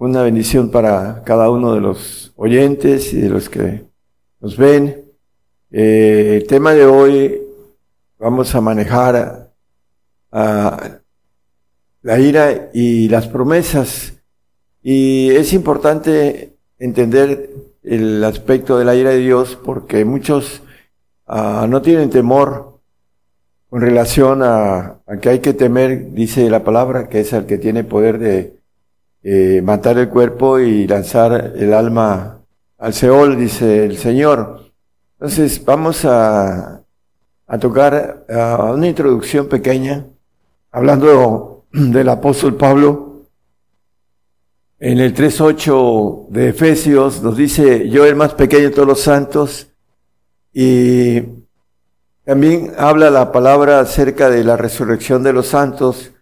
Una bendición para cada uno de los oyentes y de los que nos ven. Eh, el tema de hoy vamos a manejar la ira y las promesas. Y es importante entender el aspecto de la ira de Dios porque muchos ah, no tienen temor con relación a, a, que hay que temer, dice la palabra, que es el que tiene poder de eh, matar el cuerpo y lanzar el alma al Seol, dice el Señor. Entonces vamos a, a tocar a una introducción pequeña, hablando del apóstol Pablo. En el 3.8 de Efesios nos dice, yo el más pequeño de todos los santos, y también habla la palabra acerca de la resurrección de los santos.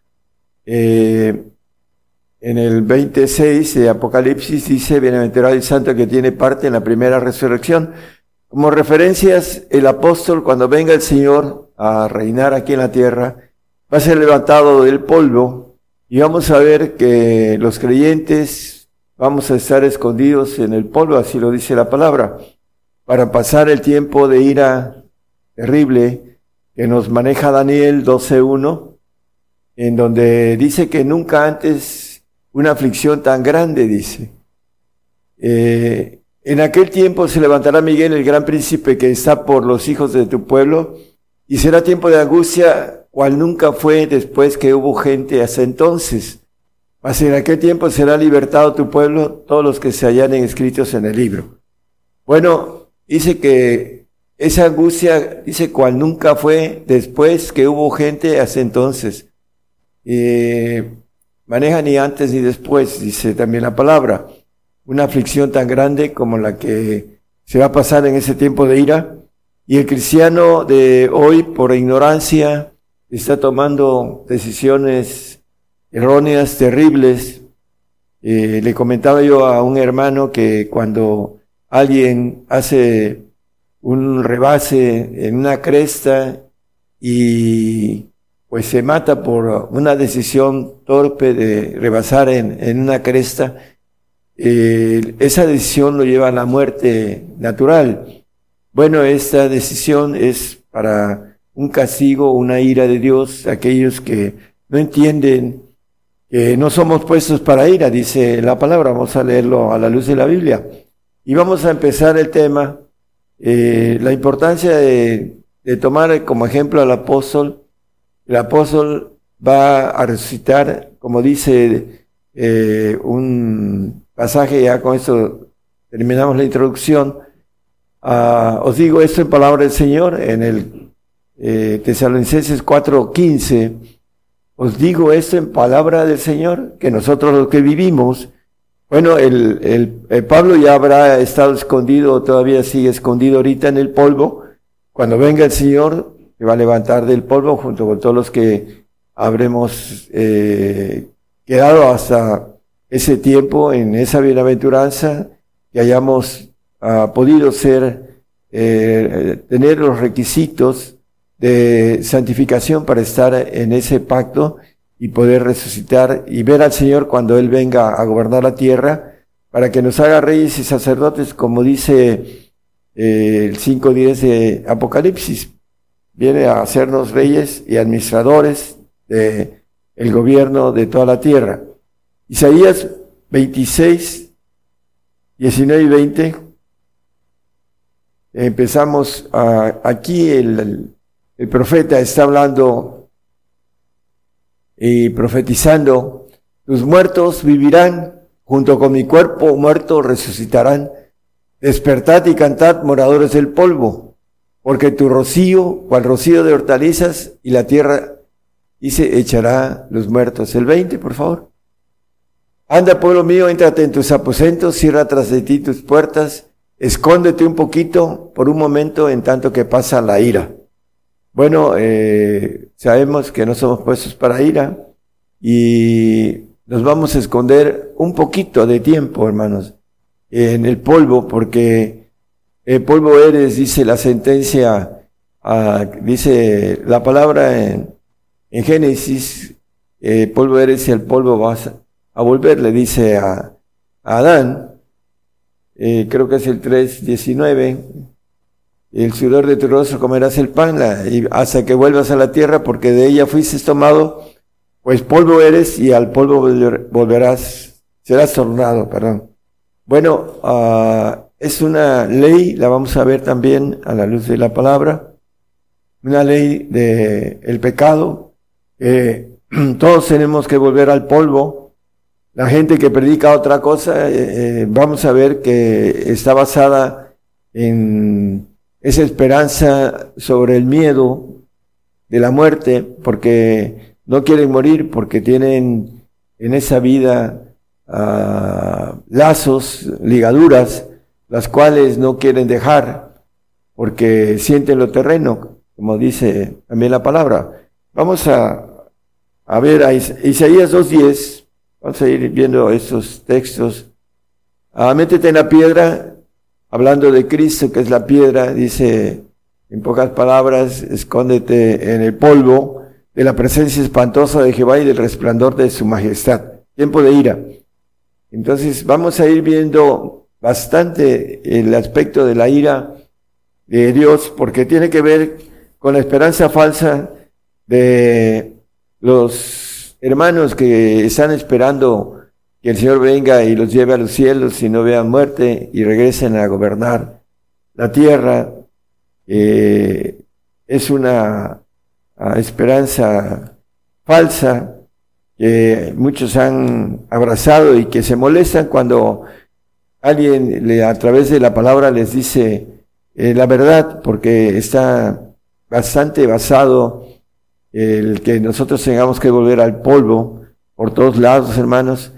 Eh, en el 26 de Apocalipsis dice, bienaventurado el santo que tiene parte en la primera resurrección. Como referencias, el apóstol, cuando venga el Señor a reinar aquí en la tierra, va a ser levantado del polvo y vamos a ver que los creyentes vamos a estar escondidos en el polvo, así lo dice la palabra, para pasar el tiempo de ira terrible que nos maneja Daniel 12.1, en donde dice que nunca antes una aflicción tan grande, dice. Eh, en aquel tiempo se levantará Miguel, el gran príncipe que está por los hijos de tu pueblo, y será tiempo de angustia, cual nunca fue después que hubo gente hasta entonces. Mas en aquel tiempo será libertado tu pueblo, todos los que se hallan escritos en el libro. Bueno, dice que esa angustia, dice, cual nunca fue después que hubo gente hasta entonces. Eh, maneja ni antes ni después, dice también la palabra. Una aflicción tan grande como la que se va a pasar en ese tiempo de ira. Y el cristiano de hoy, por ignorancia, está tomando decisiones erróneas, terribles. Eh, le comentaba yo a un hermano que cuando alguien hace un rebase en una cresta y pues se mata por una decisión torpe de rebasar en, en una cresta, eh, esa decisión lo lleva a la muerte natural. Bueno, esta decisión es para un castigo, una ira de Dios, aquellos que no entienden que no somos puestos para ira, dice la palabra, vamos a leerlo a la luz de la Biblia. Y vamos a empezar el tema, eh, la importancia de, de tomar como ejemplo al apóstol, el apóstol va a resucitar, como dice eh, un pasaje, ya con esto terminamos la introducción. Uh, os digo esto en palabra del Señor, en el eh, Tesalonicenses 4:15. Os digo esto en palabra del Señor, que nosotros los que vivimos, bueno, el, el, el, Pablo ya habrá estado escondido, todavía sigue escondido ahorita en el polvo. Cuando venga el Señor, se va a levantar del polvo junto con todos los que habremos eh, quedado hasta ese tiempo en esa bienaventuranza, que hayamos uh, podido ser, eh, tener los requisitos de santificación para estar en ese pacto y poder resucitar y ver al Señor cuando Él venga a gobernar la tierra, para que nos haga reyes y sacerdotes, como dice eh, el 5.10 de Apocalipsis viene a hacernos reyes y administradores de el gobierno de toda la tierra. Isaías 26, 19 y 20. Empezamos aquí el, el profeta está hablando y profetizando, tus muertos vivirán, junto con mi cuerpo muerto resucitarán. Despertad y cantad, moradores del polvo porque tu rocío, cual rocío de hortalizas, y la tierra, dice, echará los muertos. El 20, por favor. Anda, pueblo mío, entrate en tus aposentos, cierra tras de ti tus puertas, escóndete un poquito por un momento en tanto que pasa la ira. Bueno, eh, sabemos que no somos puestos para ira y nos vamos a esconder un poquito de tiempo, hermanos, en el polvo, porque el polvo eres, dice la sentencia, ah, dice la palabra en, en Génesis, eh, polvo eres y el polvo vas a volver, le dice a, Adán, eh, creo que es el 3.19, el sudor de tu rostro comerás el pan hasta que vuelvas a la tierra, porque de ella fuiste tomado, pues polvo eres y al polvo volverás, serás tornado, perdón. Bueno, uh, es una ley, la vamos a ver también a la luz de la palabra, una ley de el pecado, todos tenemos que volver al polvo. La gente que predica otra cosa, eh, eh, vamos a ver que está basada en esa esperanza sobre el miedo de la muerte, porque no quieren morir, porque tienen en esa vida ah, lazos, ligaduras, las cuales no quieren dejar, porque sienten lo terreno, como dice también la palabra. Vamos a, a ver a Isaías 2.10, vamos a ir viendo estos textos. Ah, métete en la piedra, hablando de Cristo, que es la piedra, dice en pocas palabras, escóndete en el polvo de la presencia espantosa de Jehová y del resplandor de su majestad. Tiempo de ira. Entonces vamos a ir viendo bastante el aspecto de la ira de Dios, porque tiene que ver con la esperanza falsa de los hermanos que están esperando que el Señor venga y los lleve a los cielos y no vean muerte y regresen a gobernar la tierra. Eh, es una esperanza falsa que muchos han abrazado y que se molestan cuando alguien le, a través de la palabra les dice eh, la verdad, porque está bastante basado el que nosotros tengamos que volver al polvo por todos lados, hermanos,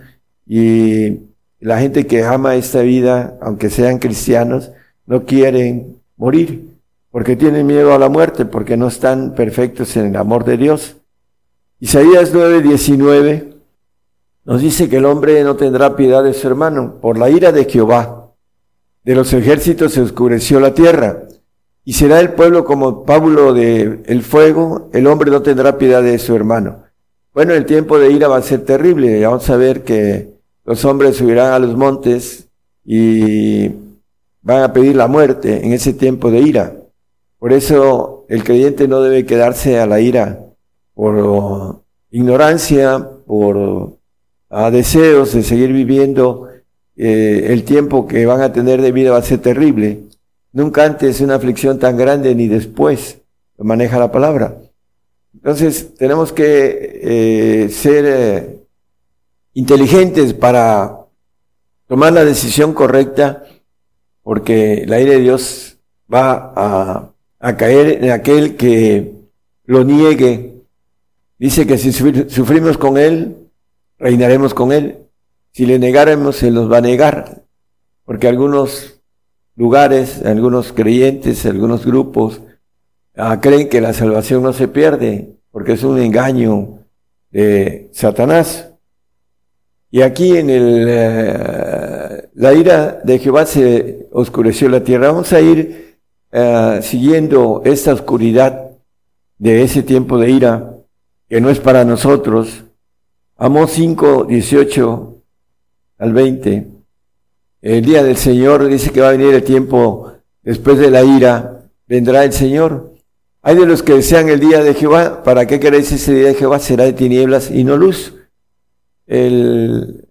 y la gente que ama esta vida, aunque sean cristianos, no quieren morir porque tienen miedo a la muerte, porque no están perfectos en el amor de Dios. Isaías 9:19 nos dice que el hombre no tendrá piedad de su hermano por la ira de Jehová. De los ejércitos se oscureció la tierra y será el pueblo como pábulo de el fuego, el hombre no tendrá piedad de su hermano. Bueno, el tiempo de ira va a ser terrible. Vamos a ver que los hombres subirán a los montes y van a pedir la muerte en ese tiempo de ira. Por eso el creyente no debe quedarse a la ira por ignorancia, por deseos de seguir viviendo. Eh, el tiempo que van a tener de vida va a ser terrible. Nunca antes una aflicción tan grande ni después lo maneja la palabra. Entonces tenemos que eh, ser eh, inteligentes para tomar la decisión correcta, porque la ira de Dios va a, a caer en aquel que lo niegue. Dice que si sufrimos con Él, reinaremos con Él. Si le negáramos, Él nos va a negar, porque algunos lugares, algunos creyentes, algunos grupos, ah, creen que la salvación no se pierde, porque es un engaño de Satanás. Y aquí en el, eh, la ira de Jehová se oscureció la tierra. Vamos a ir eh, siguiendo esta oscuridad de ese tiempo de ira, que no es para nosotros. Amós 5, 18 al 20. El día del Señor dice que va a venir el tiempo después de la ira, vendrá el Señor. Hay de los que desean el día de Jehová, ¿para qué queréis ese día de Jehová? Será de tinieblas y no luz el,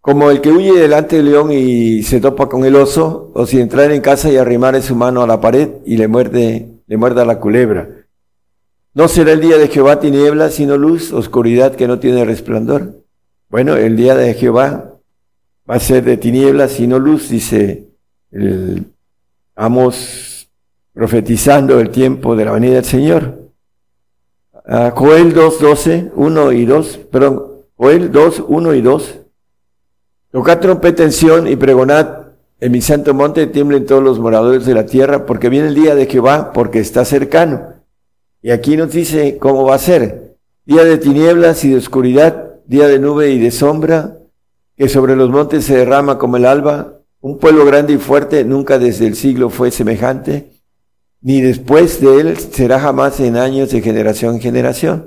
como el que huye delante del león y se topa con el oso, o si entrar en casa y arrimar su mano a la pared y le muerde, le muerda la culebra. No será el día de Jehová tiniebla, sino luz, oscuridad que no tiene resplandor. Bueno, el día de Jehová va a ser de tinieblas, sino luz, dice el Amos profetizando el tiempo de la venida del Señor. Joel 2, 12, 1 y 2, perdón, Joel 2, 1 y 2. Tocad trompeta en y pregonad en mi santo monte, tiemblen todos los moradores de la tierra, porque viene el día de Jehová, porque está cercano. Y aquí nos dice cómo va a ser. Día de tinieblas y de oscuridad, día de nube y de sombra, que sobre los montes se derrama como el alba. Un pueblo grande y fuerte, nunca desde el siglo fue semejante, ni después de él será jamás en años de generación en generación.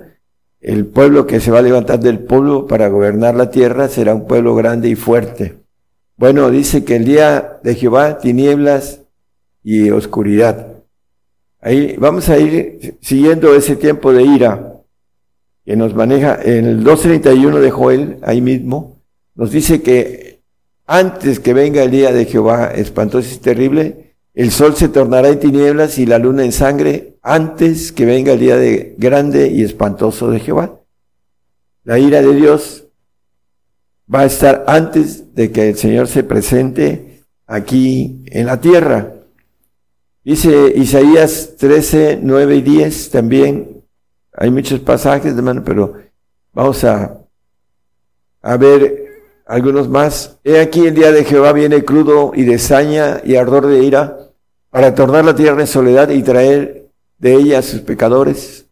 El pueblo que se va a levantar del pueblo para gobernar la tierra será un pueblo grande y fuerte. Bueno, dice que el día de Jehová, tinieblas y oscuridad. Ahí vamos a ir siguiendo ese tiempo de ira que nos maneja en el 2.31 de Joel, ahí mismo, nos dice que antes que venga el día de Jehová espantoso y terrible, el sol se tornará en tinieblas y la luna en sangre antes que venga el día de grande y espantoso de Jehová. La ira de Dios va a estar antes de que el Señor se presente aquí en la tierra. Dice Isaías 13, 9 y 10 también. Hay muchos pasajes, hermano, pero vamos a, a ver algunos más. He aquí el día de Jehová viene crudo y de saña y ardor de ira para tornar la tierra en soledad y traer de ella a sus pecadores.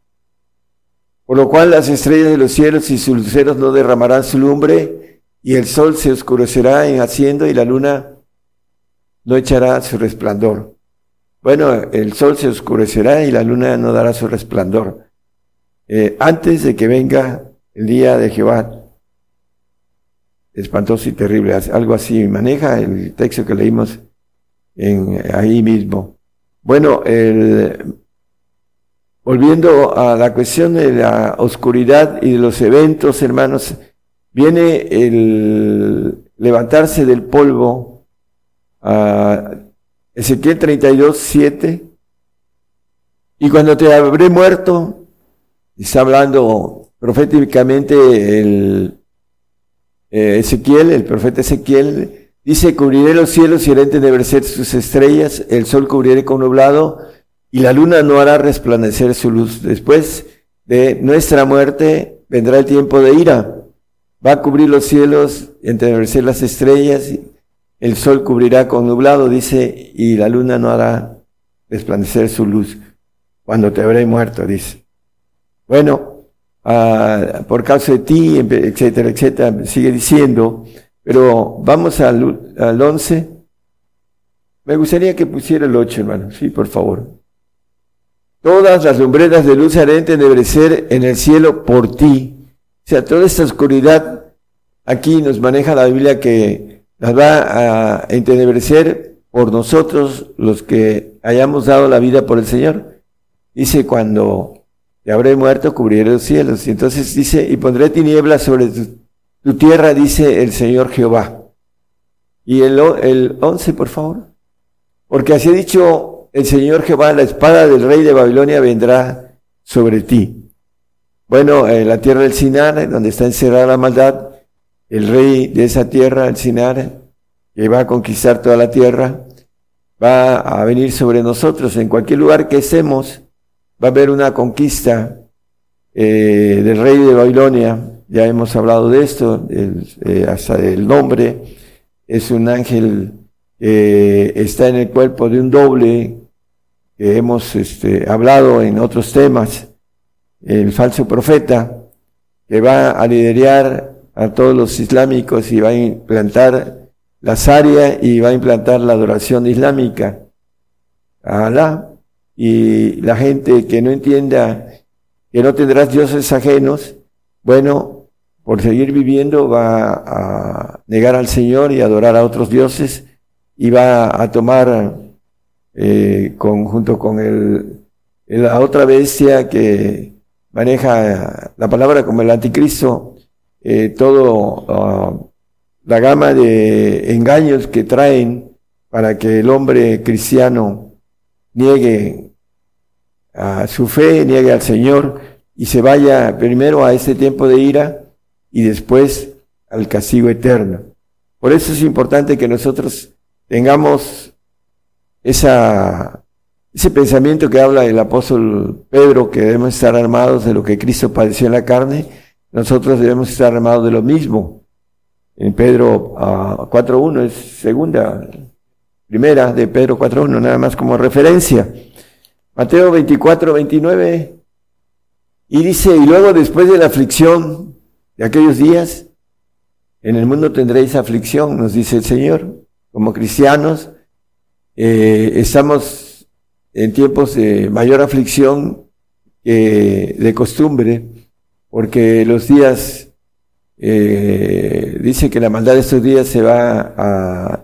Por lo cual las estrellas de los cielos y sus luceros no derramarán su lumbre, y el sol se oscurecerá en haciendo, y la luna no echará su resplandor. Bueno, el sol se oscurecerá y la luna no dará su resplandor. Eh, antes de que venga el día de Jehová, espantoso y terrible, algo así maneja el texto que leímos en, ahí mismo. Bueno, el, volviendo a la cuestión de la oscuridad y de los eventos, hermanos, viene el levantarse del polvo a Ezequiel 32, 7. Y cuando te habré muerto, está hablando proféticamente el eh, Ezequiel, el profeta Ezequiel, Dice, cubriré los cielos y haré entenebrecer sus estrellas, el sol cubriré con nublado, y la luna no hará resplandecer su luz. Después de nuestra muerte vendrá el tiempo de ira. Va a cubrir los cielos, entenebrecer las estrellas, el sol cubrirá con nublado, dice, y la luna no hará resplandecer su luz. Cuando te habré muerto, dice. Bueno, ah, por causa de ti, etcétera, etcétera, sigue diciendo, pero vamos al, al 11. Me gustaría que pusiera el 8, hermano. Sí, por favor. Todas las lumbreras de luz haré entenebrecer en el cielo por ti. O sea, toda esta oscuridad aquí nos maneja la Biblia que las va a entenebrecer por nosotros los que hayamos dado la vida por el Señor. Dice, cuando te habré muerto, cubriré los cielos. Y entonces dice, y pondré tinieblas sobre tu, tierra, dice el Señor Jehová. Y el, el 11, por favor. Porque así ha dicho el Señor Jehová, la espada del rey de Babilonia vendrá sobre ti. Bueno, en la tierra del Sinar, donde está encerrada la maldad, el rey de esa tierra, el Sinar, que va a conquistar toda la tierra, va a venir sobre nosotros. En cualquier lugar que estemos, va a haber una conquista eh, del rey de Babilonia, ya hemos hablado de esto, eh, hasta el nombre, es un ángel que está en el cuerpo de un doble, que hemos este, hablado en otros temas, el falso profeta, que va a liderar a todos los islámicos y va a implantar la Sharia y va a implantar la adoración islámica Alá. Y la gente que no entienda que no tendrás dioses ajenos, bueno, por seguir viviendo va a negar al Señor y adorar a otros dioses y va a tomar eh, junto con el, la otra bestia que maneja la palabra como el anticristo, eh, todo ah, la gama de engaños que traen para que el hombre cristiano niegue a su fe, niegue al Señor y se vaya primero a este tiempo de ira y después al castigo eterno. Por eso es importante que nosotros tengamos ese pensamiento que habla el apóstol Pedro, que debemos estar armados de lo que Cristo padeció en la carne, nosotros debemos estar armados de lo mismo. en Pedro 4.1, ah, es segunda, primera de Pedro 4.1, nada más como referencia. Mateo 24, 29, y dice, y luego después de la aflicción de aquellos días, en el mundo tendréis aflicción, nos dice el Señor. Como cristianos, eh, estamos en tiempos de mayor aflicción que de costumbre, porque los días, eh, dice que la maldad de estos días se va a,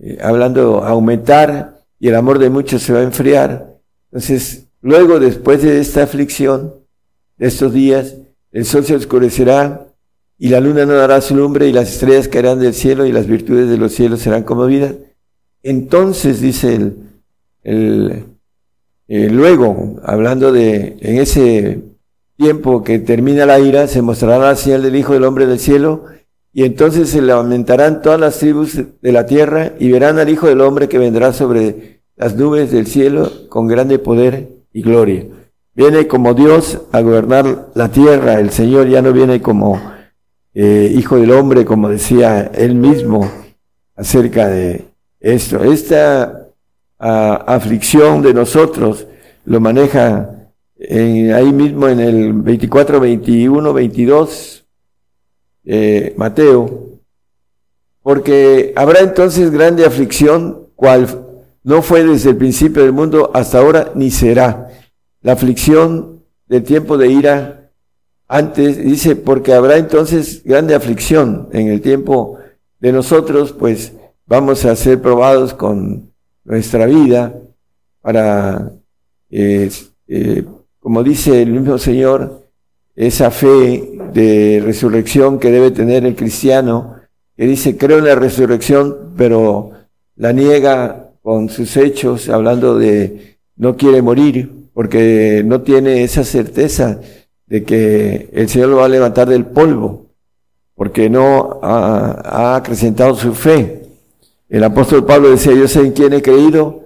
eh, hablando, a aumentar y el amor de muchos se va a enfriar. Entonces, luego, después de esta aflicción, de estos días, el sol se oscurecerá y la luna no dará su lumbre y las estrellas caerán del cielo y las virtudes de los cielos serán conmovidas. Entonces, dice el, eh, luego, hablando de en ese tiempo que termina la ira, se mostrará la señal del Hijo del Hombre del cielo, y entonces se lamentarán todas las tribus de la tierra y verán al Hijo del Hombre que vendrá sobre las nubes del cielo con grande poder y gloria. Viene como Dios a gobernar la tierra, el Señor ya no viene como eh, Hijo del Hombre, como decía él mismo acerca de esto. Esta ah, aflicción de nosotros lo maneja ahí mismo en el 24, 21, 22, Mateo, porque habrá entonces grande aflicción, cual no fue desde el principio del mundo hasta ahora, ni será. La aflicción del tiempo de ira antes, dice, porque habrá entonces grande aflicción en el tiempo de nosotros, pues vamos a ser probados con nuestra vida para eh, eh, como dice el mismo Señor, esa fe de resurrección que debe tener el cristiano, que dice, creo en la resurrección, pero la niega con sus hechos, hablando de no quiere morir, porque no tiene esa certeza de que el Señor lo va a levantar del polvo, porque no ha, ha acrecentado su fe. El apóstol Pablo decía, yo sé en quién he creído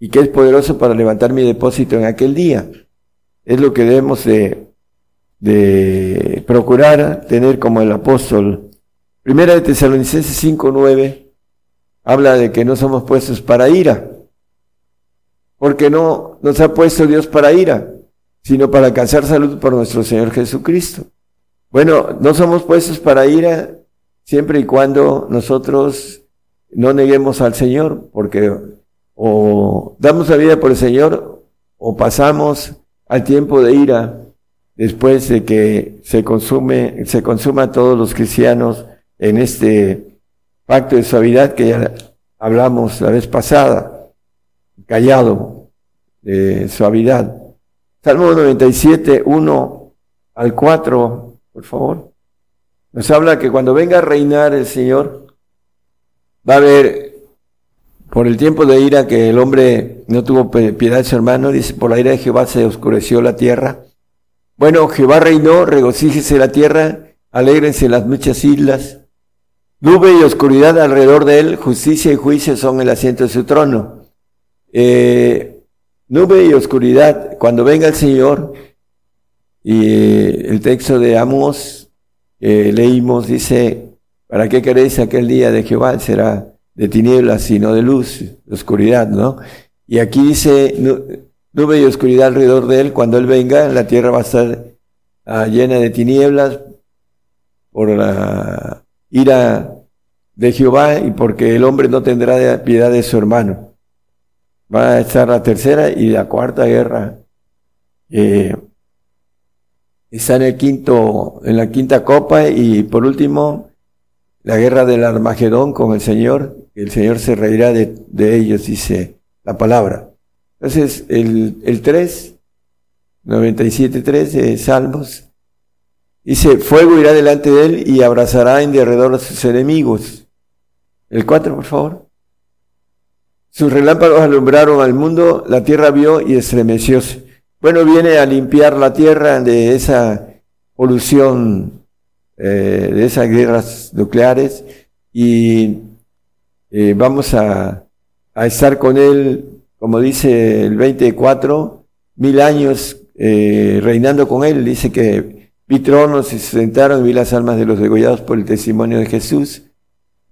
y que es poderoso para levantar mi depósito en aquel día es lo que debemos de, procurar tener como el apóstol. Primera de Tesalonicenses 5.9 habla de que no somos puestos para ira, porque no nos ha puesto Dios para ira, sino para alcanzar salud por nuestro Señor Jesucristo. Bueno, no somos puestos para ira siempre y cuando nosotros no neguemos al Señor, porque o damos la vida por el Señor o pasamos al tiempo de ira, después de que se consume, se consuma a todos los cristianos en este pacto de suavidad que ya hablamos la vez pasada, callado de suavidad. Salmo 97, 1 al 4, por favor. Nos habla que cuando venga a reinar el Señor, va a haber por el tiempo de ira que el hombre no tuvo piedad de su hermano, dice, por la ira de Jehová se oscureció la tierra. Bueno, Jehová reinó, regocíjese la tierra, alégrense las muchas islas. Nube y oscuridad alrededor de él, justicia y juicio son el asiento de su trono. Eh, nube y oscuridad, cuando venga el Señor, y eh, el texto de Amos, eh, leímos, dice, ¿para qué queréis aquel día de Jehová? Será de tinieblas, sino de luz, de oscuridad, ¿no? Y aquí dice, nube y oscuridad alrededor de él, cuando él venga, la tierra va a estar ah, llena de tinieblas por la ira de Jehová y porque el hombre no tendrá piedad de su hermano. Va a estar la tercera y la cuarta guerra. Eh, está en el quinto, en la quinta copa y por último, la guerra del Armagedón con el Señor el Señor se reirá de, ellos, dice la palabra. Entonces, el, el 3, 97.3 de Salmos, dice, fuego irá delante de él y abrazará en derredor a sus enemigos. El 4, por favor. Sus relámpagos alumbraron al mundo, la tierra vio y estremecióse. Bueno, viene a limpiar la tierra de esa polución, eh, de esas guerras nucleares y eh, vamos a, estar con Él, como dice el 24, mil años eh, reinando con Él. Dice que vi tronos y se sentaron y vi las almas de los degollados por el testimonio de Jesús.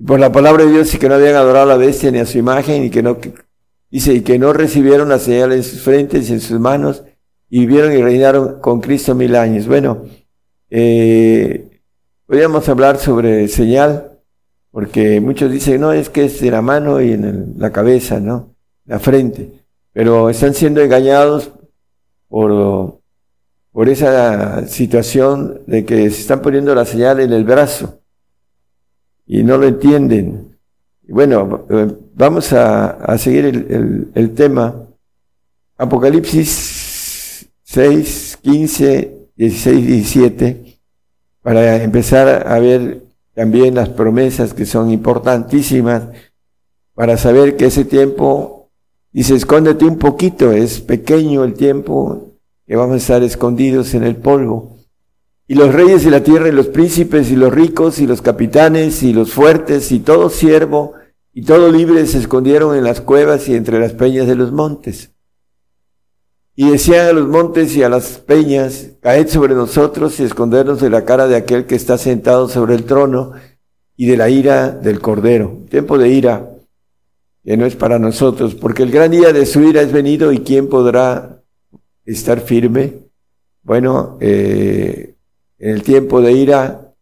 Por la palabra de Dios y que no habían adorado a la bestia ni a su imagen y que no, dice, y que no recibieron la señal en sus frentes y en sus manos y vivieron y reinaron con Cristo mil años. Bueno, eh, podríamos hablar sobre señal, porque muchos dicen, no, es que es en la mano y en la cabeza, ¿no? La frente. Pero están siendo engañados por por esa situación de que se están poniendo la señal en el brazo y no lo entienden. Bueno, eh, vamos a, seguir el, el, tema. Apocalipsis 6, 15, 16, 17, para empezar a ver también las promesas que son importantísimas, para saber que ese tiempo, dice, escóndete un poquito, es pequeño el tiempo, que vamos a estar escondidos en el polvo. Y los reyes de la tierra y los príncipes y los ricos y los capitanes y los fuertes y todo siervo y todo libre se escondieron en las cuevas y entre las peñas de los montes. Y decían a los montes y a las peñas, caed sobre nosotros y escondernos de la cara de aquel que está sentado sobre el trono y de la ira del cordero. Tiempo de ira que no es para nosotros, porque el gran día de su ira es venido y quién podrá estar firme. Bueno, eh, en el tiempo de ira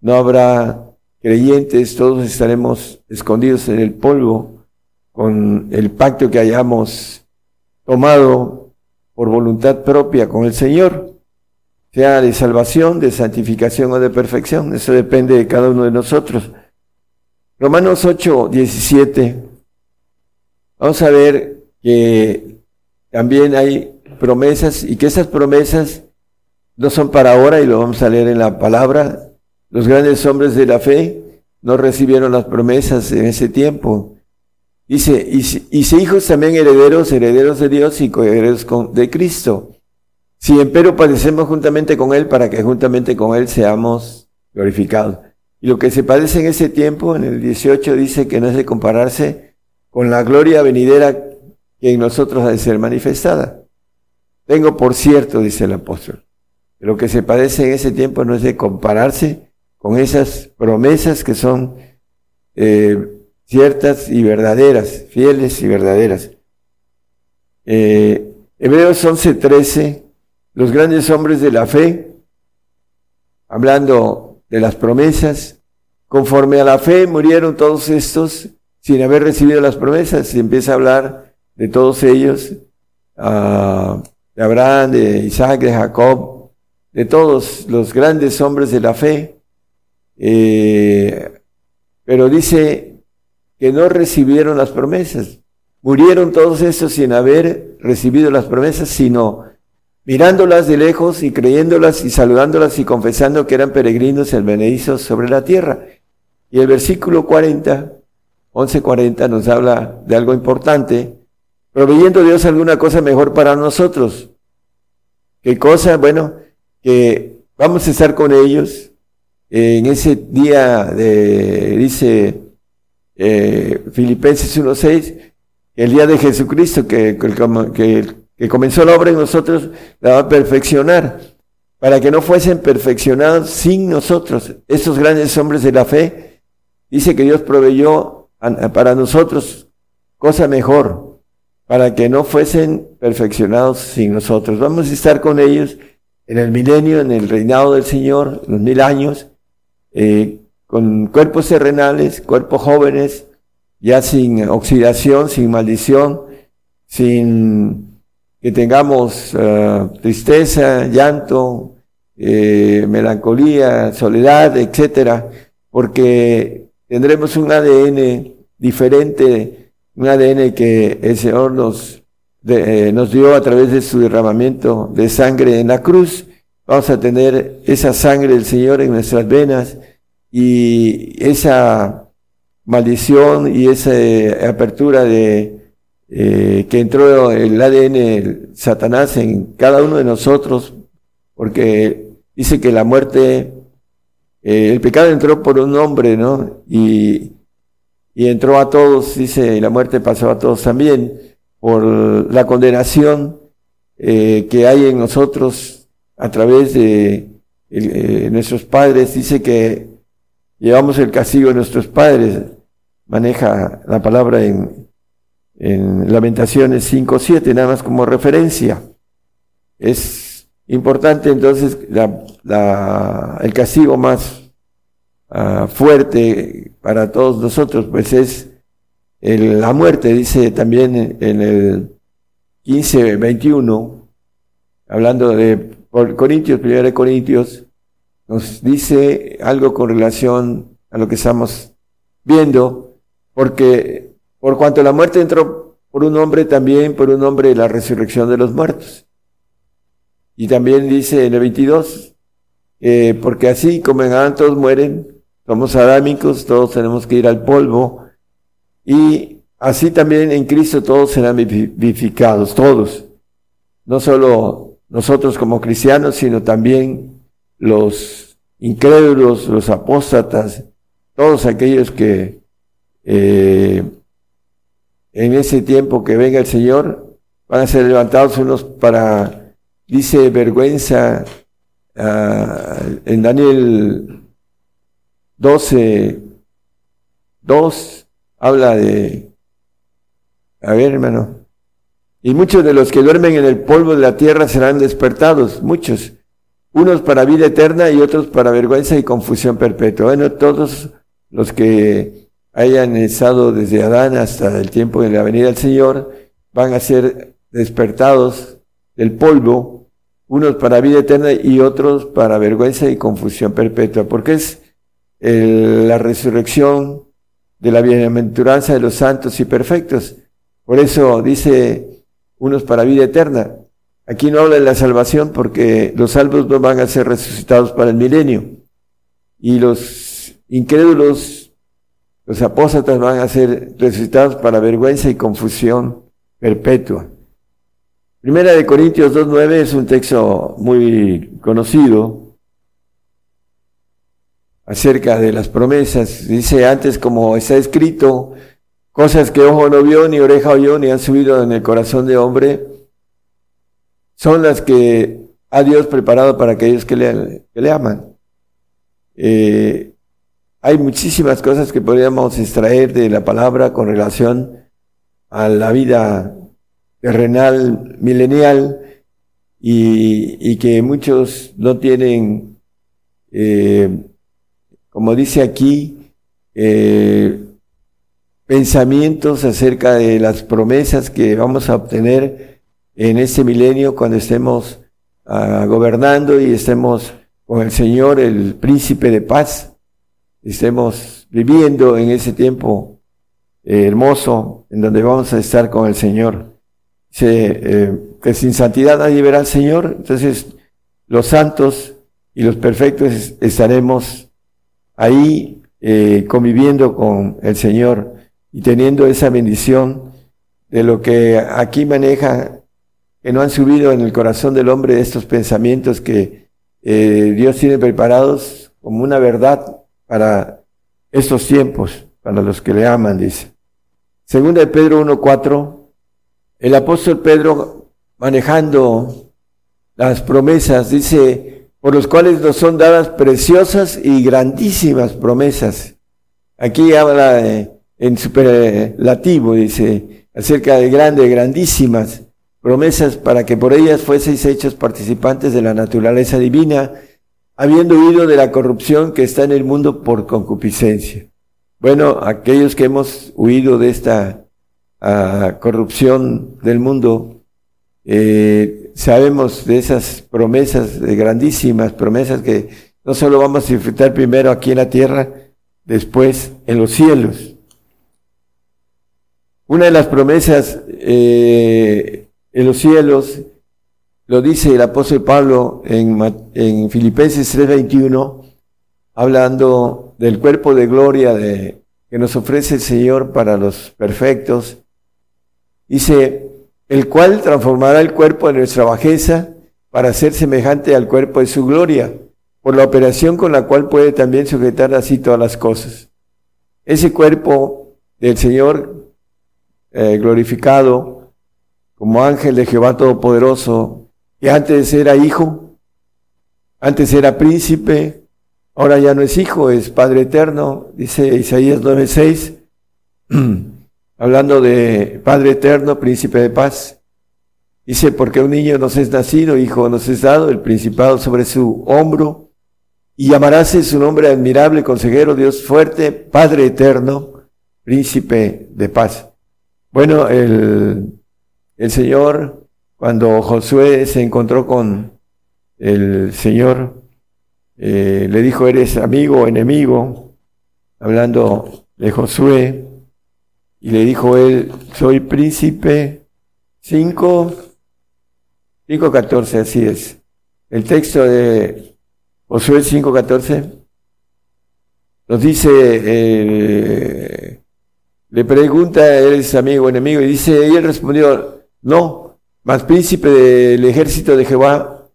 no habrá creyentes, todos estaremos escondidos en el polvo con el pacto que hayamos tomado por voluntad propia con el Señor, sea de salvación, de santificación o de perfección. Eso depende de cada uno de nosotros. Romanos 8, 17. Vamos a ver que también hay promesas y que esas promesas no son para ahora y lo vamos a leer en la palabra. Los grandes hombres de la fe no recibieron las promesas en ese tiempo. Dice, y, y hijos también herederos, herederos de Dios y coherederos de Cristo. Si empero padecemos juntamente con Él para que juntamente con Él seamos glorificados. Y lo que se padece en ese tiempo, en el 18, dice que no es de compararse con la gloria venidera que en nosotros ha de ser manifestada. Tengo por cierto, dice el apóstol, que lo que se padece en ese tiempo no es de compararse con esas promesas que son eh, ciertas y verdaderas, fieles y verdaderas. Eh, Hebreos 11:13, los grandes hombres de la fe, hablando de las promesas, conforme a la fe murieron todos estos sin haber recibido las promesas. Se empieza a hablar de todos ellos. Uh, de Abraham, de Isaac, de Jacob, de todos los grandes hombres de la fe, eh, pero dice que no recibieron las promesas. Murieron todos estos sin haber recibido las promesas, sino mirándolas de lejos y creyéndolas y saludándolas y confesando que eran peregrinos en benedizos sobre la tierra. Y el versículo 40, 11.40 nos habla de algo importante, proveyendo Dios alguna cosa mejor para nosotros. ¿Qué cosa? Bueno, que vamos a estar con ellos en ese día de, dice eh, Filipenses 1.6, el día de Jesucristo que, que, comenzó la obra en nosotros, la va a perfeccionar, para que no fuesen perfeccionados sin nosotros. Estos grandes hombres de la fe, dice que Dios proveyó para nosotros cosa mejor, para que no fuesen perfeccionados sin nosotros. Vamos a estar con ellos en el milenio, en el reinado del Señor, los mil años, eh, con cuerpos terrenales, cuerpos jóvenes, ya sin oxidación, sin maldición, sin que tengamos eh, tristeza, llanto, eh, melancolía, soledad, etcétera, porque tendremos un ADN diferente un ADN que el Señor nos, eh, nos dio a través de su derramamiento de sangre en la cruz. Vamos a tener esa sangre del Señor en nuestras venas y esa maldición y esa eh, apertura de eh, que entró el ADN Satanás en cada uno de nosotros, porque dice que la muerte, el pecado entró por un hombre, ¿no? Y y entró a todos, dice, y la muerte pasó a todos también, por la condenación eh, que hay en nosotros a través de eh, nuestros padres, dice que llevamos el castigo de nuestros padres, maneja la palabra en, en Lamentaciones 5.7, nada más como referencia. Es importante entonces el castigo más ah, fuerte para todos nosotros, pues es la muerte, dice también en el 15, 21, hablando de Corintios, 1 Corintios, nos dice algo con relación a lo que estamos viendo, porque por cuanto la muerte entró por un hombre, también por un hombre la resurrección de los muertos. Y también dice en el 22, eh, porque así como en Adán todos mueren, somos adámicos, todos tenemos que ir al polvo, y así también en Cristo todos serán vivificados, todos. No solo nosotros como cristianos, sino también los incrédulos, los apóstatas, todos aquellos que eh, en ese tiempo que venga el Señor van a ser levantados unos para, dice, vergüenza ah, en Daniel 12, 2, habla de, a ver hermano, y muchos de los que duermen en el polvo de la tierra serán despertados, muchos, unos para vida eterna y otros para vergüenza y confusión perpetua. Bueno, todos los que hayan estado desde Adán hasta el tiempo de la venida del Señor van a ser despertados del polvo, unos para vida eterna y otros para vergüenza y confusión perpetua, porque es la resurrección de la bienaventuranza de los santos y perfectos. Por eso dice unos para vida eterna. Aquí no habla de la salvación porque los salvos no van a ser resucitados para el milenio. Y los incrédulos, los apóstatas van a ser resucitados para vergüenza y confusión perpetua. Primera de Corintios 2.9 es un texto muy conocido acerca de las promesas. Dice antes, como está escrito, cosas que ojo no vio, ni oreja oyó, ni han subido en el corazón de hombre, son las que ha Dios preparado para aquellos que le, que le aman. Eh, hay muchísimas cosas que podríamos extraer de la palabra con relación a la vida terrenal, milenial, y, que muchos no tienen eh, como dice aquí, eh, pensamientos acerca de las promesas que vamos a obtener en este milenio cuando estemos ah, gobernando y estemos con el Señor, el príncipe de paz, estemos viviendo en ese tiempo eh, hermoso en donde vamos a estar con el Señor. Eh, que sin santidad nadie verá al Señor, entonces los santos y los perfectos estaremos ahí eh, conviviendo con el Señor y teniendo esa bendición de lo que aquí maneja, que no han subido en el corazón del hombre estos pensamientos que eh, Dios tiene preparados como una verdad para estos tiempos, para los que le aman, dice. Segunda de Pedro 1.4, el apóstol Pedro manejando las promesas, dice, por los cuales nos son dadas preciosas y grandísimas promesas. Aquí habla en superlativo, dice, acerca de grandes, grandísimas promesas para que por ellas fueseis hechos participantes de la naturaleza divina, habiendo huido de la corrupción que está en el mundo por concupiscencia. Bueno, aquellos que hemos huido de esta ah, corrupción del mundo, eh, sabemos de esas promesas, de grandísimas promesas que no solo vamos a disfrutar primero aquí en la tierra, después en los cielos. Una de las promesas eh, en los cielos, lo dice el apóstol Pablo en, en Filipenses 3:21, hablando del cuerpo de gloria que nos ofrece el Señor para los perfectos. Dice, el cual transformará el cuerpo de nuestra bajeza para ser semejante al cuerpo de su gloria, por la operación con la cual puede también sujetar así todas las cosas. Ese cuerpo del Señor eh, glorificado como ángel de Jehová Todopoderoso, que antes era hijo, Antes era príncipe, ahora ya no es hijo, es Padre eterno, dice Isaías 9:6, hablando de Padre eterno, príncipe de paz. Dice, porque un niño nos es nacido, hijo nos es dado, el principado sobre su hombro, y llamarase su nombre admirable, consejero, Dios fuerte, Padre eterno, príncipe de paz. Bueno, el, el Señor, cuando Josué se encontró con el Señor, eh, le dijo, eres amigo o enemigo, hablando de Josué, y le dijo él, soy príncipe, 5, 5.14, así es. El texto de Josué 5.14 nos dice, eh, le pregunta, ¿eres amigo o enemigo? Y dice, y él respondió, no, más príncipe del ejército de Jehová.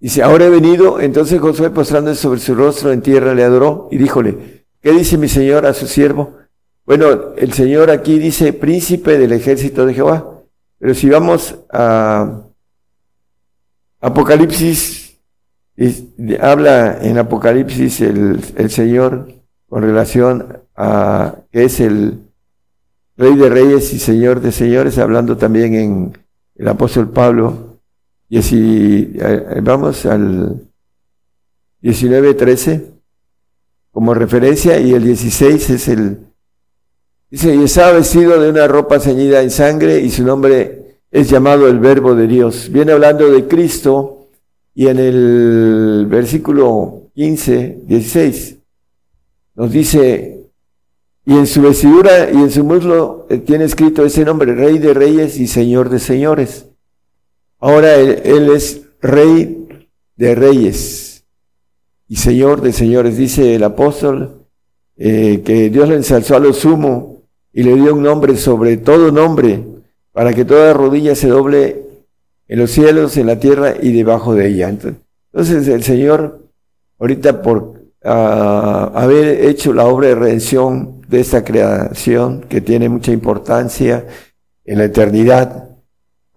Dice, ahora he venido. Entonces Josué postrándose sobre su rostro en tierra le adoró y díjole, ¿qué dice mi señor a su siervo? Bueno, el señor aquí dice príncipe del ejército de Jehová. Pero si vamos a Apocalipsis, habla en Apocalipsis el, el Señor con relación a que es el Rey de Reyes y Señor de Señores, hablando también en el apóstol Pablo. Y así, eh, vamos al 19.13 como referencia y el 16 es el... Dice, y estaba vestido de una ropa ceñida en sangre y su nombre es llamado el Verbo de Dios. Viene hablando de Cristo y en el versículo 15, 16 nos dice, y en su vestidura y en su muslo eh, tiene escrito ese nombre, Rey de Reyes y Señor de Señores. Ahora él, es Rey de Reyes y Señor de Señores. Dice el apóstol eh, que Dios le ensalzó a lo sumo y le dio un nombre sobre todo nombre, para que toda rodilla se doble en los cielos, en la tierra y debajo de ella. Entonces el Señor, ahorita por ah, haber hecho la obra de redención, de esta creación que tiene mucha importancia en la eternidad.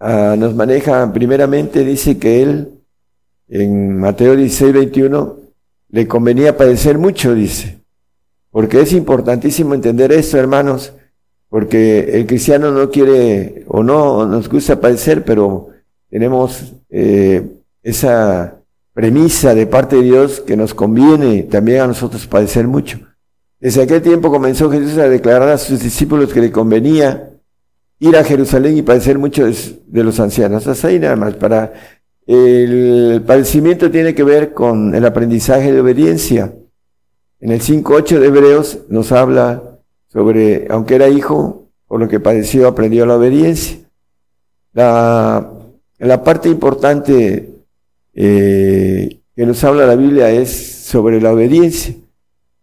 Ah, nos maneja, primeramente dice que él, en Mateo 16, 21, le convenía padecer mucho, dice. Porque es importantísimo entender esto, hermanos, porque el cristiano no quiere o no nos gusta padecer, pero tenemos eh, esa premisa de parte de Dios que nos conviene también a nosotros padecer mucho. Desde aquel tiempo comenzó Jesús a declarar a sus discípulos que le convenía ir a Jerusalén y padecer muchos de los ancianos. Hasta ahí nada más. Para el padecimiento tiene que ver con el aprendizaje de obediencia. En el 5.8 de Hebreos nos habla sobre, aunque era hijo, por lo que padeció, aprendió la obediencia. La, parte importante eh, que nos habla la Biblia es sobre la obediencia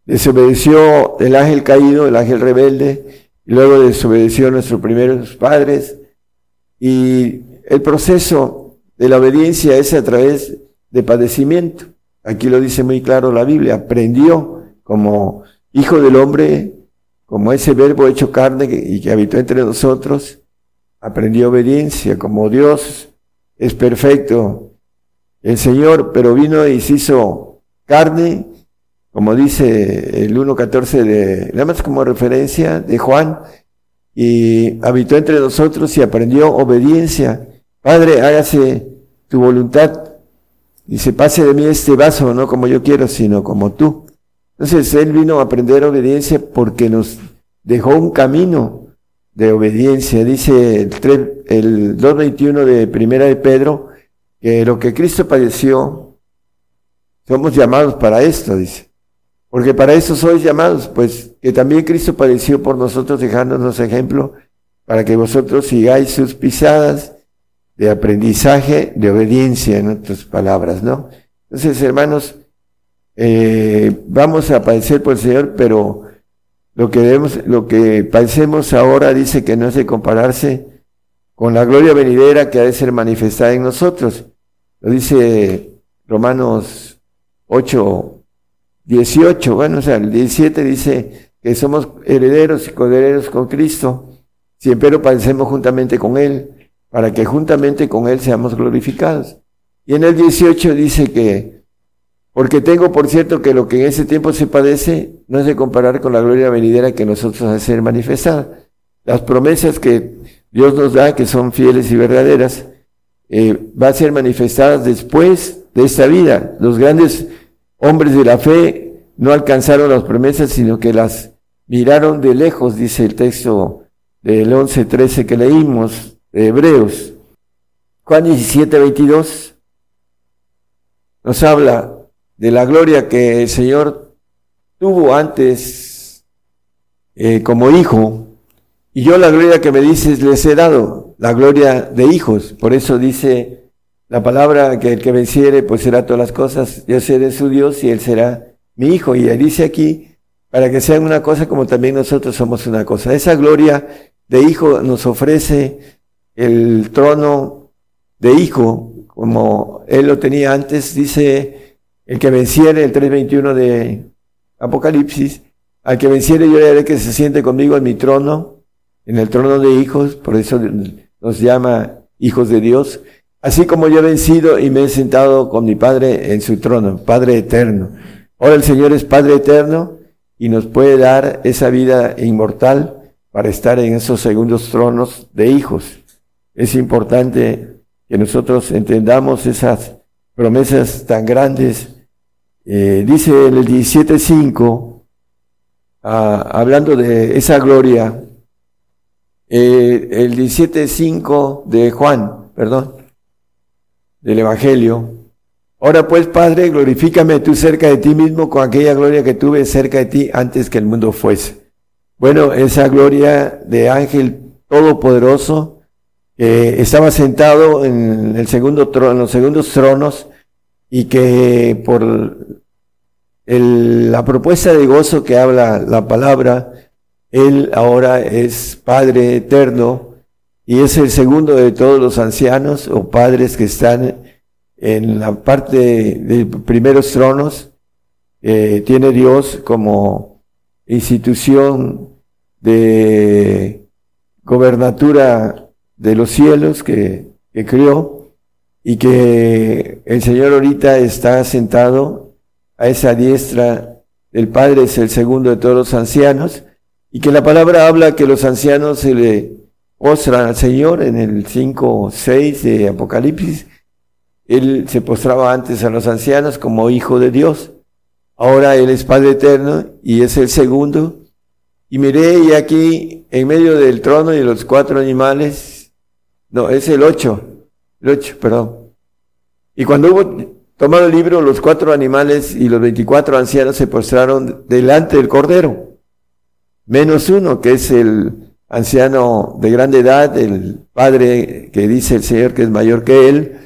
desobedeció el ángel caído, el ángel rebelde, y luego desobedeció a nuestros primeros padres. Y el proceso de la obediencia es a través de padecimiento. Aquí lo dice muy claro la Biblia, aprendió como hijo del hombre, como ese verbo hecho carne y que habitó entre nosotros, aprendió obediencia, como Dios es perfecto, el Señor, pero vino y se hizo carne como dice el 1.14 de, nada más como referencia de Juan, y habitó entre nosotros y aprendió obediencia. Padre, hágase tu voluntad y se pase de mí este vaso, no como yo quiero, sino como tú. Entonces Él vino a aprender obediencia porque nos dejó un camino de obediencia. Dice el, el 2.21 de Primera de Pedro, que lo que Cristo padeció, somos llamados para esto, dice. Porque para eso sois llamados, pues que también Cristo padeció por nosotros dejándonos ejemplo para que vosotros sigáis sus pisadas de aprendizaje, de obediencia en otras palabras, ¿no? Entonces, hermanos, eh, vamos a padecer por el Señor, pero lo que debemos, lo que padecemos ahora dice que no es de compararse con la gloria venidera que ha de ser manifestada en nosotros. Lo dice Romanos 8, 18, bueno, o sea, el 17 dice que somos herederos y coherederos con Cristo, siempre padecemos juntamente con Él, para que juntamente con Él seamos glorificados. Y en el 18 dice que, porque tengo por cierto que lo que en ese tiempo se padece no es de comparar con la gloria venidera que nosotros a ser manifestada. Las promesas que Dios nos da, que son fieles y verdaderas, eh, va a ser manifestadas después de esta vida. Los grandes hombres de la fe no alcanzaron las promesas, sino que las miraron de lejos, dice el texto del 11.13 que leímos de Hebreos. Juan 17, 22 nos habla de la gloria que el Señor tuvo antes eh, como hijo, y yo la gloria que me dices les he dado, la gloria de hijos. Por eso dice la palabra que el que venciere, pues será todas las cosas. Yo seré su Dios y él será mi hijo. Y dice aquí, para que sean una cosa como también nosotros somos una cosa. Esa gloria de hijo nos ofrece el trono de hijo, como él lo tenía antes, dice el que venciere, el 3.21 de Apocalipsis, al que venciere yo le haré que se siente conmigo en mi trono, en el trono de hijos, por eso nos llama hijos de Dios, así como yo he vencido y me he sentado con mi Padre en su trono, Padre eterno. Ahora el Señor es Padre eterno y nos puede dar esa vida inmortal para estar en esos segundos tronos de hijos. Es importante que nosotros entendamos esas promesas tan grandes. Eh, dice el 17.5, ah, hablando de esa gloria, eh, el 17.5 de Juan, perdón, del Evangelio. Ahora pues, Padre, glorifícame tú cerca de ti mismo con aquella gloria que tuve cerca de ti antes que el mundo fuese. Bueno, esa gloria de ángel todopoderoso estaba sentado en el segundo trono, en los segundos tronos y que por la propuesta de gozo que habla la palabra, él ahora es Padre eterno y es el segundo de todos los ancianos o padres que están en la parte de primeros tronos. Eh, tiene Dios como institución de gobernatura de los cielos que, que crió y que el Señor ahorita está sentado a esa diestra del Padre, es el segundo de todos los ancianos y que la palabra habla que los ancianos se le postran al Señor en el 5, 6 de Apocalipsis. Él se postraba antes a los ancianos como hijo de Dios. Ahora Él es Padre eterno y es el segundo. Y miré y aquí en medio del trono y los cuatro animales, no, es el ocho, el ocho, perdón. Y cuando hubo tomado el libro, los cuatro animales y los veinticuatro ancianos se postraron delante del Cordero menos uno, que es el anciano de grande edad, el padre que dice el Señor que es mayor que él,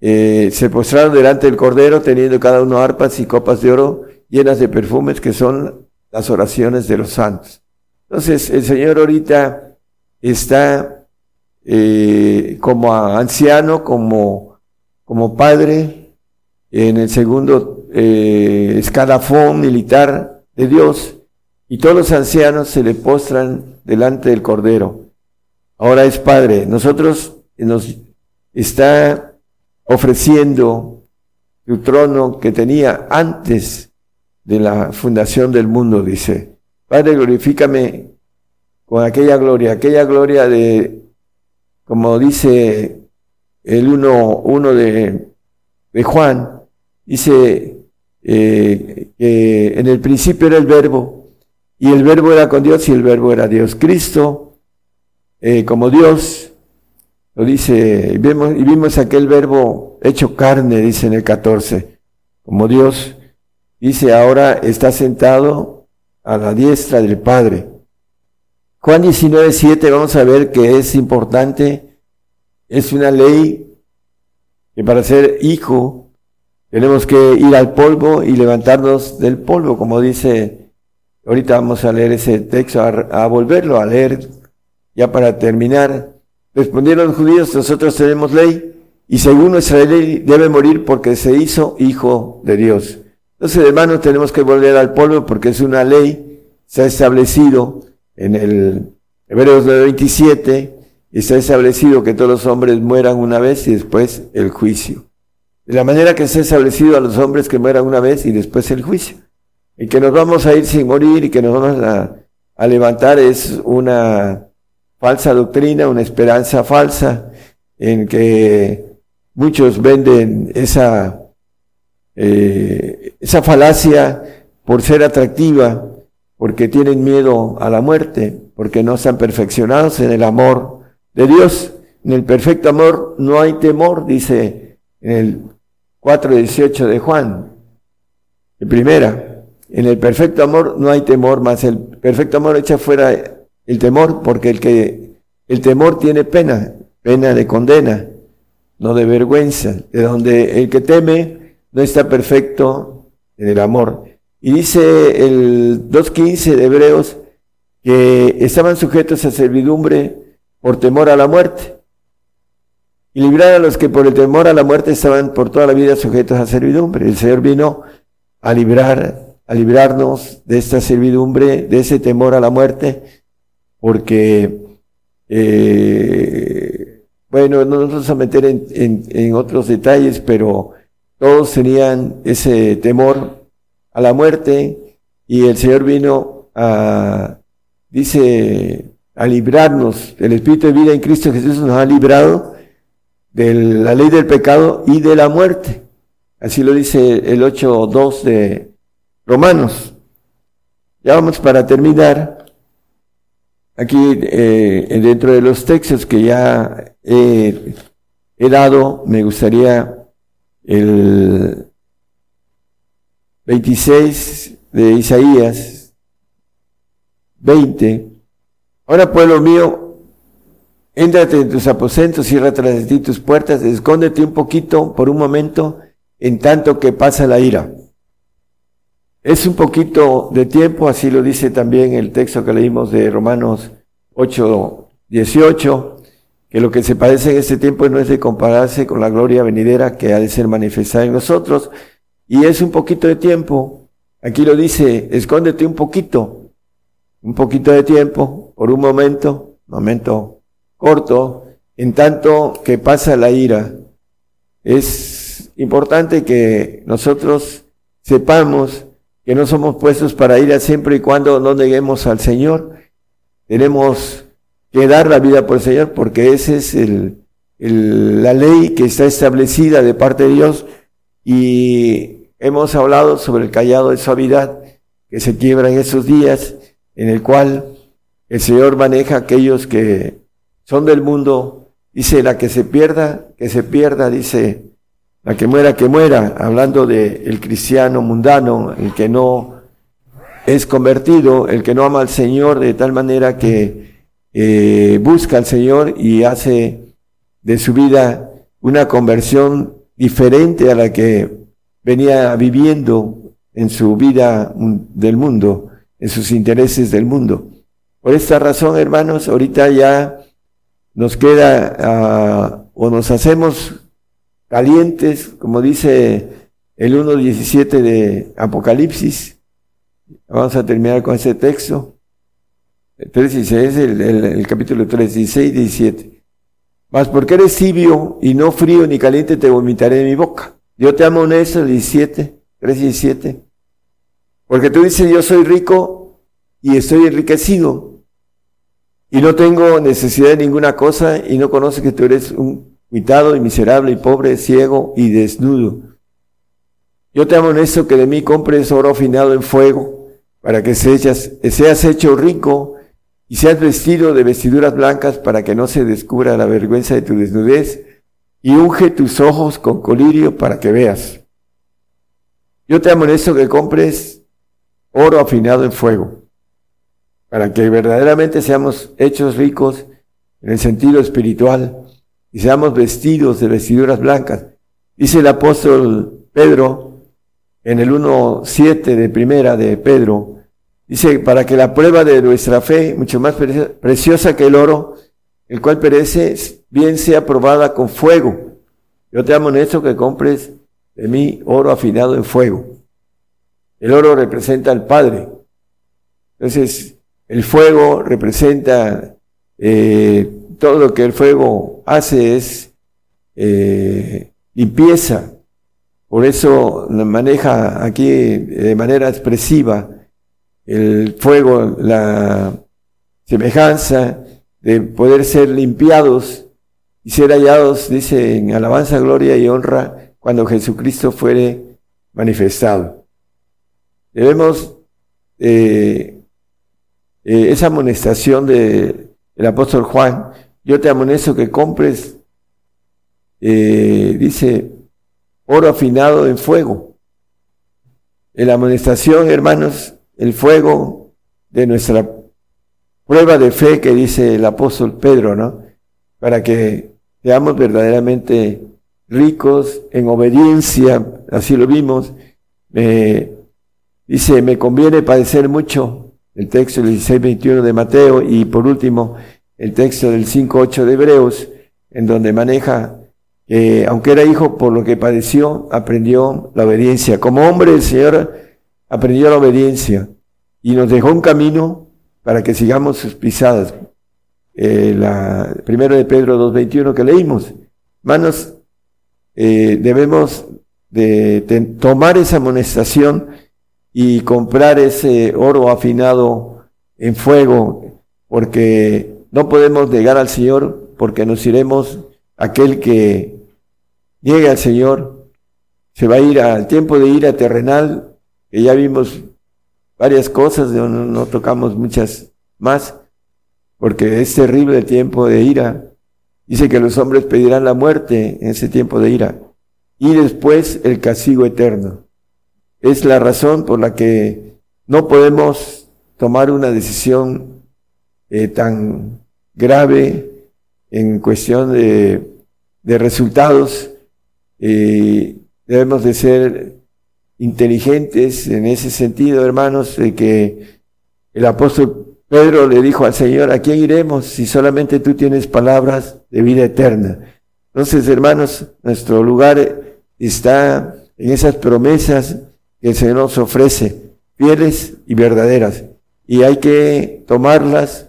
eh, se postraron delante del Cordero teniendo cada uno arpas y copas de oro llenas de perfumes que son las oraciones de los santos. Entonces el Señor ahorita está eh, como anciano, como, como padre, en el segundo eh, escalafón militar de Dios, y todos los ancianos se le postran delante del Cordero. Ahora es Padre. Nosotros nos está ofreciendo su trono que tenía antes de la fundación del mundo, dice. Padre, glorifícame con aquella gloria, aquella gloria de, como dice el uno, uno de, de Juan, dice eh, que en el principio era el verbo, y el verbo era con Dios y el verbo era Dios. Cristo, eh, como Dios, lo dice, y vemos, y vimos aquel verbo hecho carne, dice en el 14, como Dios, dice, ahora está sentado a la diestra del Padre. Juan 19, 7, vamos a ver que es importante, es una ley que para ser hijo tenemos que ir al polvo y levantarnos del polvo, como dice Ahorita vamos a leer ese texto, a, volverlo a leer, ya para terminar. Respondieron los judíos, nosotros tenemos ley, y según nuestra ley debe morir porque se hizo hijo de Dios. Entonces, hermanos, tenemos que volver al polvo porque es una ley, se ha establecido en el Hebreos 9:27, y se ha establecido que todos los hombres mueran una vez y después el juicio. de la manera que se ha establecido a los hombres que mueran una vez y después el juicio. Y que nos vamos a ir sin morir y que nos vamos a, levantar es una falsa doctrina, una esperanza falsa en que muchos venden esa, eh, esa falacia por ser atractiva, porque tienen miedo a la muerte, porque no están perfeccionados en el amor de Dios. En el perfecto amor no hay temor, dice en el 4.18 de Juan, en primera. En el perfecto amor no hay temor, más el perfecto amor echa fuera el temor, porque el que el temor tiene pena, pena de condena, no de vergüenza, de donde el que teme no está perfecto en el amor. Y dice el 2.15 de Hebreos que estaban sujetos a servidumbre por temor a la muerte. Y librar a los que por el temor a la muerte estaban por toda la vida sujetos a servidumbre. El Señor vino a librar a librarnos de esta servidumbre, de ese temor a la muerte, porque, eh, bueno, no nos vamos a meter en, en, otros detalles, pero todos tenían ese temor a la muerte y el Señor vino a, dice, a librarnos. El Espíritu de vida en Cristo Jesús nos ha librado de la ley del pecado y de la muerte. Así lo dice el 8.2 de Romanos. Ya vamos para terminar. Aquí, eh, dentro de los textos que ya he, dado, me gustaría el 26 de Isaías 20. Ahora, pueblo mío, éntrate en tus aposentos, cierra tras de ti tus puertas, escóndete un poquito por un momento, en tanto que pasa la ira. Es un poquito de tiempo, así lo dice también el texto que leímos de Romanos 8, 18, que lo que se padece en este tiempo no es de compararse con la gloria venidera que ha de ser manifestada en nosotros, y es un poquito de tiempo. Aquí lo dice, escóndete un poquito, un poquito de tiempo, por un momento, momento corto, en tanto que pasa la ira. Es importante que nosotros sepamos que no somos puestos para ir a siempre y cuando no neguemos al Señor. Tenemos que dar la vida por el Señor porque esa es el, la ley que está establecida de parte de Dios y hemos hablado sobre el callado de suavidad que se quiebra en esos días en el cual el Señor maneja aquellos que son del mundo. Dice, la que se pierda, que se pierda, dice, la que muera, que muera, hablando de el cristiano mundano, el que no es convertido, el que no ama al Señor de tal manera que eh, busca al Señor y hace de su vida una conversión diferente a la que venía viviendo en su vida del mundo, en sus intereses del mundo. Por esta razón, hermanos, ahorita ya nos queda ah, o nos hacemos calientes, como dice el 1.17 de Apocalipsis. Vamos a terminar con ese texto. El 3.16, el, el, el capítulo 3, 16 17. Mas porque eres tibio y no frío ni caliente, te vomitaré de mi boca. Yo te amo en eso, 17, 3, 17. Porque tú dices, yo soy rico y estoy enriquecido. Y no tengo necesidad de ninguna cosa y no conoces que tú eres un mitado y miserable y pobre, ciego y desnudo. Yo te amonesto que de mí compres oro afinado en fuego, para que seas, seas hecho rico y seas vestido de vestiduras blancas para que no se descubra la vergüenza de tu desnudez, y unge tus ojos con colirio para que veas. Yo te amonesto que compres oro afinado en fuego, para que verdaderamente seamos hechos ricos en el sentido espiritual y seamos vestidos de vestiduras blancas. Dice el apóstol Pedro en el 1.7 de primera de Pedro, dice, para que la prueba de nuestra fe, mucho más preciosa que el oro, el cual perece, bien sea probada con fuego. Yo te amonesto que compres de mí oro afinado en fuego. El oro representa al Padre. Entonces, el fuego representa eh, todo lo que el fuego hace es eh, limpieza, Por eso maneja aquí de manera expresiva el fuego, la semejanza de poder ser limpiados y ser hallados, dice, en alabanza, gloria y honra cuando Jesucristo fuere manifestado. Debemos eh, eh, esa amonestación del apóstol Juan, yo te amonesto que compres, eh, dice, oro afinado en fuego. En la amonestación, hermanos, el fuego de nuestra prueba de fe que dice el apóstol Pedro, ¿no? Para que seamos verdaderamente ricos en obediencia, así lo vimos. dice, me conviene padecer mucho, el texto del 16-21 de Mateo, y por último, el texto del 5-8 de Hebreos, en donde maneja que, aunque era hijo, por lo que padeció, aprendió la obediencia. Como hombre, el Señor aprendió la obediencia y nos dejó un camino para que sigamos sus pisadas. Eh, la primero de Pedro 2.21 que leímos. Manos, eh, debemos de, tomar esa amonestación y comprar ese oro afinado en fuego, porque no podemos llegar al Señor, porque nos iremos, aquel que llegue al Señor, se va a ir al tiempo de ira terrenal, que ya vimos varias cosas, no, no tocamos muchas más, porque es terrible el tiempo de ira. Dice que los hombres pedirán la muerte en ese tiempo de ira y después el castigo eterno. Es la razón por la que no podemos tomar una decisión eh, tan grave en cuestión de, resultados. Eh, debemos de ser inteligentes en ese sentido, hermanos, de que el apóstol Pedro le dijo al Señor, ¿a quién iremos si solamente tú tienes palabras de vida eterna? Entonces, hermanos, nuestro lugar está en esas promesas que el Señor nos ofrece, fieles y verdaderas. Y hay que tomarlas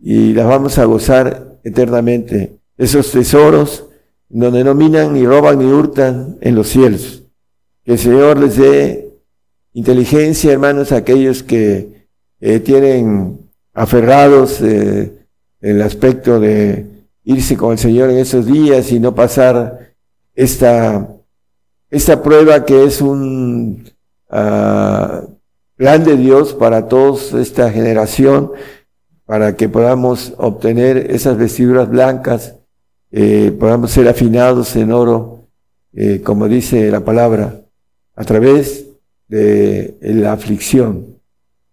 y las vamos a gozar eternamente. Esos tesoros donde no minan, ni roban, ni hurtan en los cielos. Que el Señor les dé inteligencia, hermanos, a aquellos que eh, tienen aferrados eh, el aspecto de irse con el Señor en esos días y no pasar esta esta prueba que es un uh, plan de Dios para toda esta generación, para que podamos obtener esas vestiduras blancas, eh, podamos ser afinados en oro, eh, como dice la palabra, a través de la aflicción.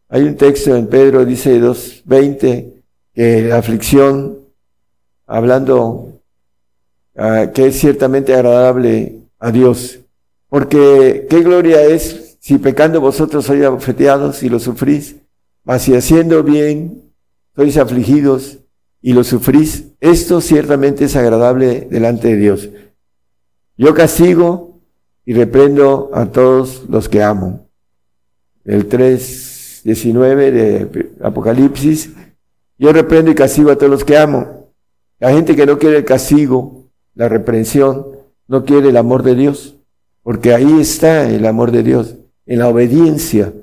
Hay un texto en Pedro, dice 2.20, que la aflicción, hablando uh, que es ciertamente agradable a Dios, porque qué gloria es si pecando vosotros sois abofeteados y lo sufrís, mas si haciendo bien sois afligidos y lo sufrís, esto ciertamente es agradable delante de Dios. Yo castigo y reprendo a todos los que amo. El 3.19 de Apocalipsis, yo reprendo y castigo a todos los que amo. La gente que no quiere el castigo, la reprensión, no quiere el amor de Dios. Porque ahí está el amor de Dios, en la obediencia,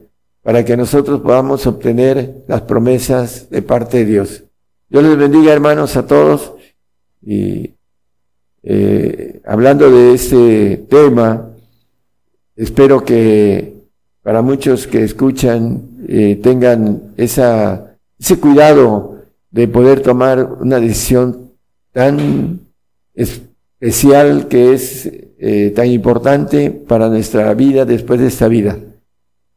para que nosotros podamos obtener las promesas de parte de Dios. Dios les bendiga, hermanos, a todos. Y eh, hablando de este tema, espero que para muchos que escuchan eh, tengan esa, ese cuidado de poder tomar una decisión tan especial que es eh, tan importante para nuestra vida después de esta vida.